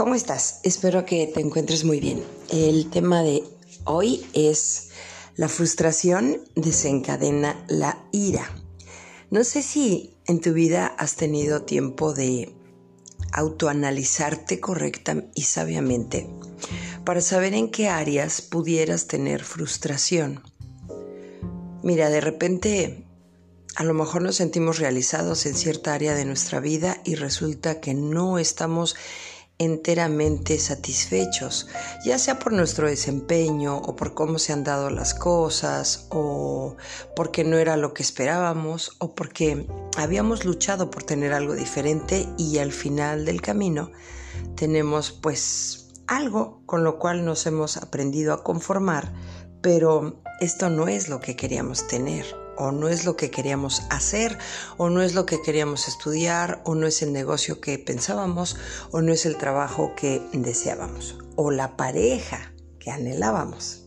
¿Cómo estás? Espero que te encuentres muy bien. El tema de hoy es la frustración desencadena la ira. No sé si en tu vida has tenido tiempo de autoanalizarte correcta y sabiamente para saber en qué áreas pudieras tener frustración. Mira, de repente a lo mejor nos sentimos realizados en cierta área de nuestra vida y resulta que no estamos enteramente satisfechos, ya sea por nuestro desempeño o por cómo se han dado las cosas o porque no era lo que esperábamos o porque habíamos luchado por tener algo diferente y al final del camino tenemos pues algo con lo cual nos hemos aprendido a conformar, pero esto no es lo que queríamos tener o no es lo que queríamos hacer, o no es lo que queríamos estudiar, o no es el negocio que pensábamos, o no es el trabajo que deseábamos, o la pareja que anhelábamos.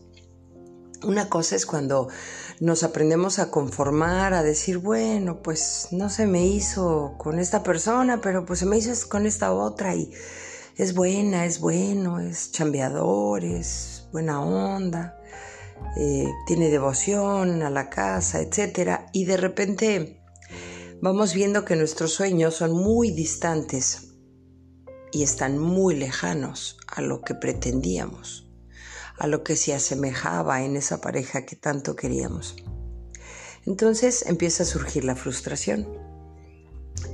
Una cosa es cuando nos aprendemos a conformar, a decir, bueno, pues no se me hizo con esta persona, pero pues se me hizo con esta otra y es buena, es bueno, es chambeador, es buena onda. Eh, tiene devoción a la casa, etc. Y de repente vamos viendo que nuestros sueños son muy distantes y están muy lejanos a lo que pretendíamos, a lo que se asemejaba en esa pareja que tanto queríamos. Entonces empieza a surgir la frustración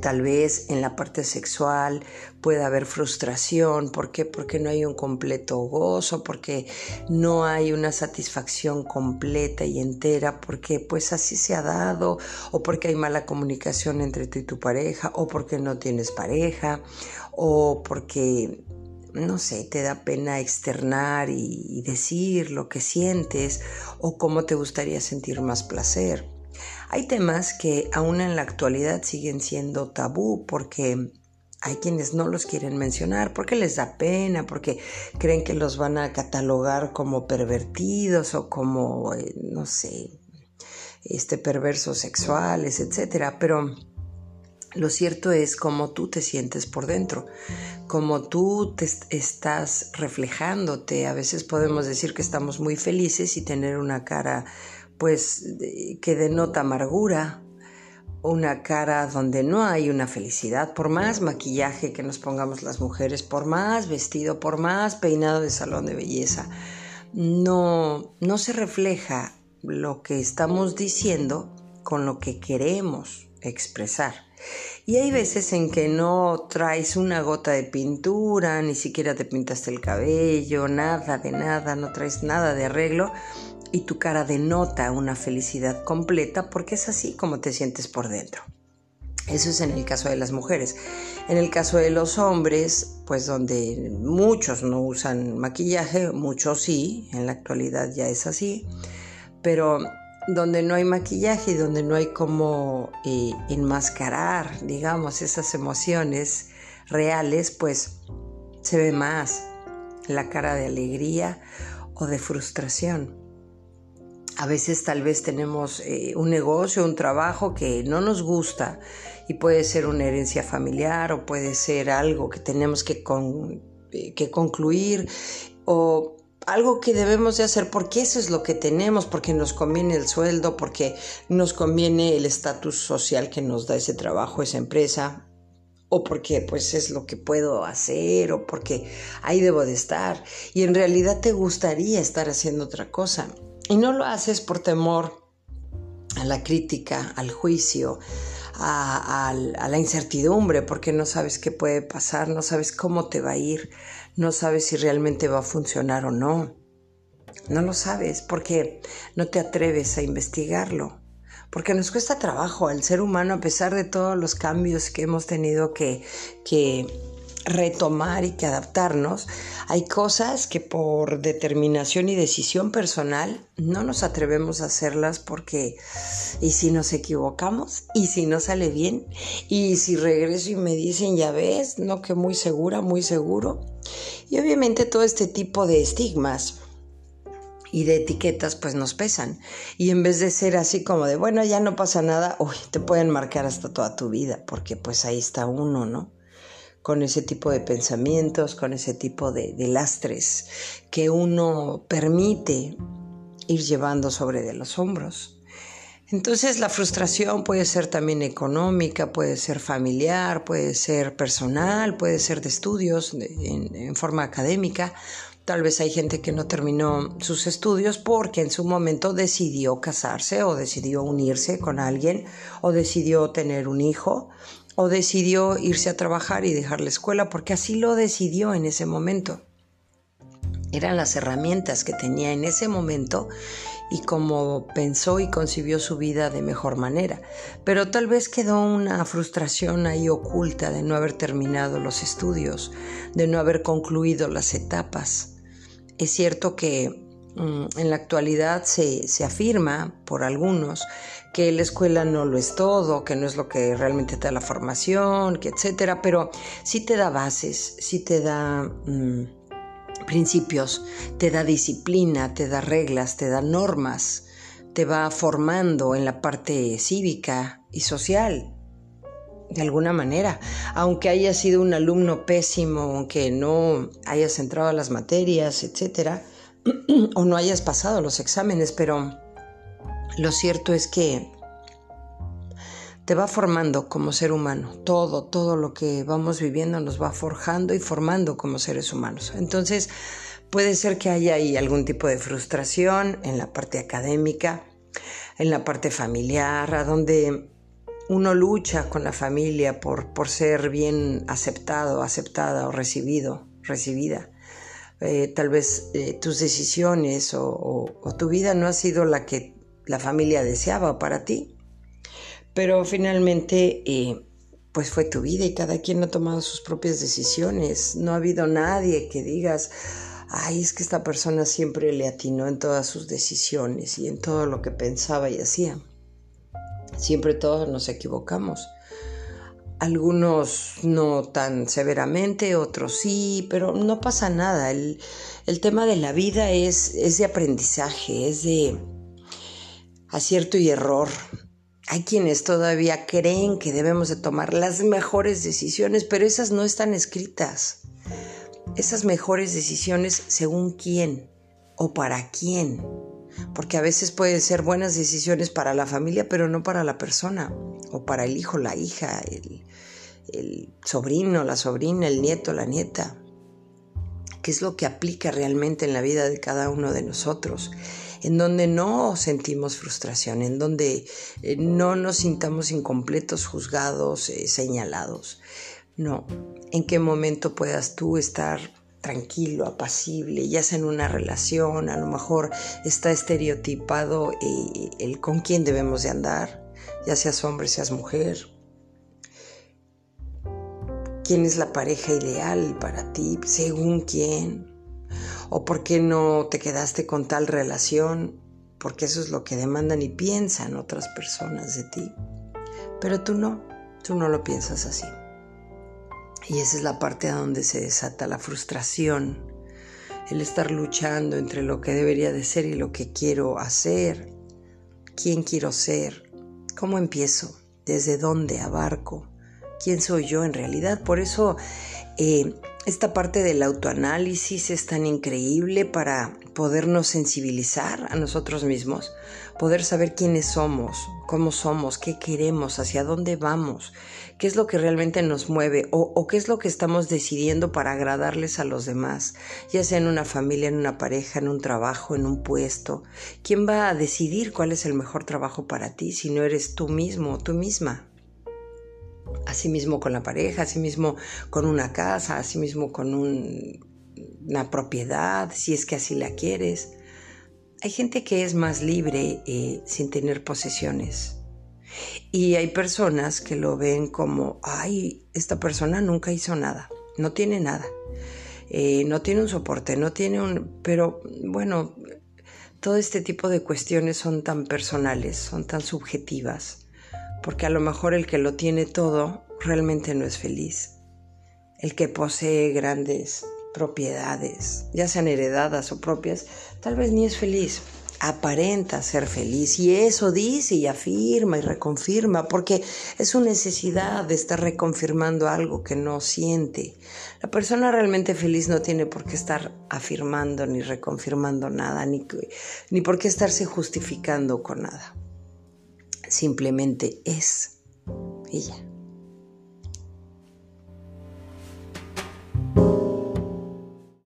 Tal vez en la parte sexual pueda haber frustración. ¿Por qué? Porque no hay un completo gozo, porque no hay una satisfacción completa y entera, porque pues así se ha dado, o porque hay mala comunicación entre tú y tu pareja, o porque no tienes pareja, o porque no sé, te da pena externar y, decir lo que sientes o cómo te gustaría sentir más placer. Hay temas que aún en la actualidad siguen siendo tabú porque hay quienes no los quieren mencionar porque les da pena, porque creen que los van a catalogar como pervertidos o como, eh, no sé, este, perversos sexuales, etc. Pero lo cierto es cómo tú te sientes por dentro, cómo tú te estás reflejándote. A veces podemos decir que estamos muy felices y tener una cara pues que denota amargura, una cara donde no hay una felicidad, por más maquillaje que nos pongamos las mujeres, por más vestido, por más peinado de salón de belleza, no, no se refleja lo que estamos diciendo con lo que queremos expresar. Y hay veces en que no traes una gota de pintura, ni siquiera te pintaste el cabello, nada de nada, no traes nada de arreglo y tu cara denota una felicidad completa porque es así como te sientes por dentro. Eso es en el caso de las mujeres. En el caso de los hombres, pues donde muchos no usan maquillaje, muchos sí, en la actualidad ya es así, pero donde no hay maquillaje y donde no hay como eh, enmascarar, digamos, esas emociones reales, pues se ve más la cara de alegría o de frustración. A veces tal vez tenemos eh, un negocio, un trabajo que no nos gusta y puede ser una herencia familiar o puede ser algo que tenemos que, eh, que concluir o algo que debemos de hacer porque eso es lo que tenemos, porque nos conviene el sueldo, porque nos conviene el estatus social que nos da ese trabajo, esa empresa, o porque pues es lo que puedo hacer, o porque ahí debo de estar. Y en realidad te gustaría estar haciendo otra cosa. Y no lo haces por temor a la crítica, al juicio, a, la incertidumbre, porque no sabes qué puede pasar, no sabes cómo te va a ir, no sabes si realmente va a funcionar o no. No lo sabes porque no te atreves a investigarlo. Porque nos cuesta trabajo al ser humano, a pesar de todos los cambios que hemos tenido que, que retomar y que adaptarnos, hay cosas que por determinación y decisión personal no nos atrevemos a hacerlas porque y si nos equivocamos y si no sale bien y si regreso y me dicen ya ves, no que muy segura, muy seguro. Y obviamente todo este tipo de estigmas y de etiquetas pues nos pesan. Y en vez de ser así como de, bueno, ya no pasa nada, uy, te pueden marcar hasta toda tu vida, porque pues ahí está uno, ¿no? Con ese tipo de pensamientos, con ese tipo de, de lastres que uno permite ir llevando sobre de los hombros. Entonces la frustración puede ser también económica, puede ser familiar, puede ser personal, puede ser de estudios en, forma académica. Tal vez hay gente que no terminó sus estudios porque en su momento decidió casarse o decidió unirse con alguien o decidió tener un hijo o decidió irse a trabajar y dejar la escuela porque así lo decidió en ese momento. Eran las herramientas que tenía en ese momento y cómo pensó y concibió su vida de mejor manera. Pero tal vez quedó una frustración ahí oculta de no haber terminado los estudios, de no haber concluido las etapas. Es cierto que en la actualidad se, se, afirma por algunos que la escuela no lo es todo, que no es lo que realmente te da la formación, que etcétera, pero sí te da bases, sí te da mm, principios, te da disciplina, te da reglas, te da normas, te va formando en la parte cívica y social, de alguna manera. Aunque hayas sido un alumno pésimo, aunque no hayas entrado a las materias, etcétera, o no hayas pasado los exámenes, pero lo cierto es que te va formando como ser humano. Todo, todo lo que vamos viviendo nos va forjando y formando como seres humanos. Entonces, puede ser que haya ahí algún tipo de frustración en la parte académica, en la parte familiar, a donde uno lucha con la familia por, por ser bien aceptado, aceptada o recibido, recibida. Eh, tal vez eh, tus decisiones o tu vida no ha sido la que la familia deseaba para ti pero finalmente, eh, pues fue tu vida y cada quien ha tomado sus propias decisiones. No ha habido nadie que digas, ay, es que esta persona siempre le atinó en todas sus decisiones y en todo lo que pensaba y hacía. Siempre todos nos equivocamos. Algunos no tan severamente, otros sí, pero no pasa nada. El, el tema de la vida es, es de aprendizaje, es de acierto y error. Hay quienes todavía creen que debemos de tomar las mejores decisiones, pero esas no están escritas. Esas mejores decisiones según quién o para quién. Porque a veces pueden ser buenas decisiones para la familia, pero no para la persona. O para el hijo, la hija, el, sobrino, la sobrina, el nieto, la nieta. ¿Qué es lo que aplica realmente en la vida de cada uno de nosotros? en donde no sentimos frustración, en donde eh, no nos sintamos incompletos, juzgados, eh, señalados. No, en qué momento puedas tú estar tranquilo, apacible, ya sea en una relación, a lo mejor está estereotipado eh, el con quién debemos de andar, ya seas hombre, seas mujer. ¿Quién es la pareja ideal para ti? ¿Según quién? o por qué no te quedaste con tal relación, porque eso es lo que demandan y piensan otras personas de ti. Pero tú no, tú no lo piensas así. Y esa es la parte a donde se desata la frustración, el estar luchando entre lo que debería de ser y lo que quiero hacer, quién quiero ser, cómo empiezo, desde dónde abarco, quién soy yo en realidad. Por eso eh, esta parte del autoanálisis es tan increíble para podernos sensibilizar a nosotros mismos, poder saber quiénes somos, cómo somos, qué queremos, hacia dónde vamos, qué es lo que realmente nos mueve o, qué es lo que estamos decidiendo para agradarles a los demás, ya sea en una familia, en una pareja, en un trabajo, en un puesto. ¿Quién va a decidir cuál es el mejor trabajo para ti si no eres tú mismo o tú misma? mismo con la pareja, mismo con una casa, mismo con una propiedad, si es que así la quieres. Hay gente que es más libre eh, sin tener posesiones. Y hay personas que lo ven como, ay, esta persona nunca hizo nada, no tiene nada, eh, no tiene un soporte, no tiene un... Pero bueno, todo este tipo de cuestiones son tan personales, son tan subjetivas porque a lo mejor el que lo tiene todo realmente no es feliz. El que posee grandes propiedades, ya sean heredadas o propias, tal vez ni es feliz. Aparenta ser feliz y eso dice y afirma y reconfirma porque es su necesidad de estar reconfirmando algo que no siente. La persona realmente feliz no tiene por qué estar afirmando ni reconfirmando nada, ni, ni por qué estarse justificando con nada. Simplemente es ella.